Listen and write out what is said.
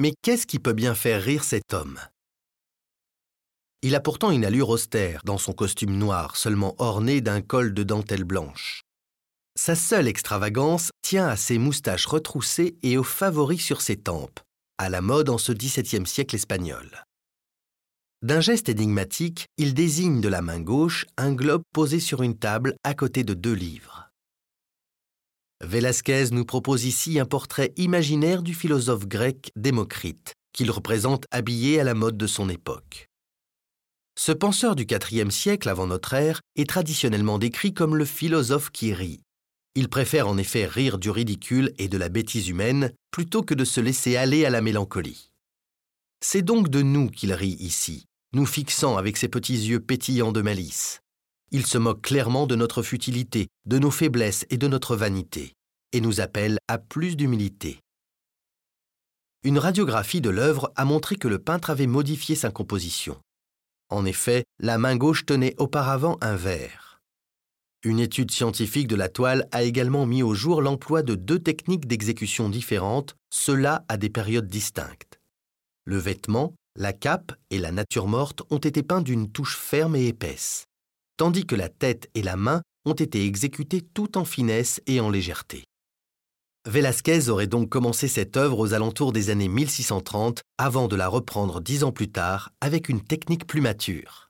Mais qu'est-ce qui peut bien faire rire cet homme? Il a pourtant une allure austère dans son costume noir, seulement orné d'un col de dentelle blanche. Sa seule extravagance tient à ses moustaches retroussées et aux favoris sur ses tempes, à la mode en ce XVIIe siècle espagnol. D'un geste énigmatique, il désigne de la main gauche un globe posé sur une table à côté de deux livres. Velasquez nous propose ici un portrait imaginaire du philosophe grec Démocrite, qu'il représente habillé à la mode de son époque. Ce penseur du IVe siècle avant notre ère est traditionnellement décrit comme le philosophe qui rit. Il préfère en effet rire du ridicule et de la bêtise humaine plutôt que de se laisser aller à la mélancolie. C'est donc de nous qu'il rit ici, nous fixant avec ses petits yeux pétillants de malice. Il se moque clairement de notre futilité, de nos faiblesses et de notre vanité, et nous appelle à plus d'humilité. Une radiographie de l'œuvre a montré que le peintre avait modifié sa composition. En effet, la main gauche tenait auparavant un verre. Une étude scientifique de la toile a également mis au jour l'emploi de deux techniques d'exécution différentes, cela à des périodes distinctes. Le vêtement, la cape et la nature morte ont été peints d'une touche ferme et épaisse, tandis que la tête et la main ont été exécutées tout en finesse et en légèreté. Velázquez aurait donc commencé cette œuvre aux alentours des années 1630 avant de la reprendre dix ans plus tard avec une technique plus mature.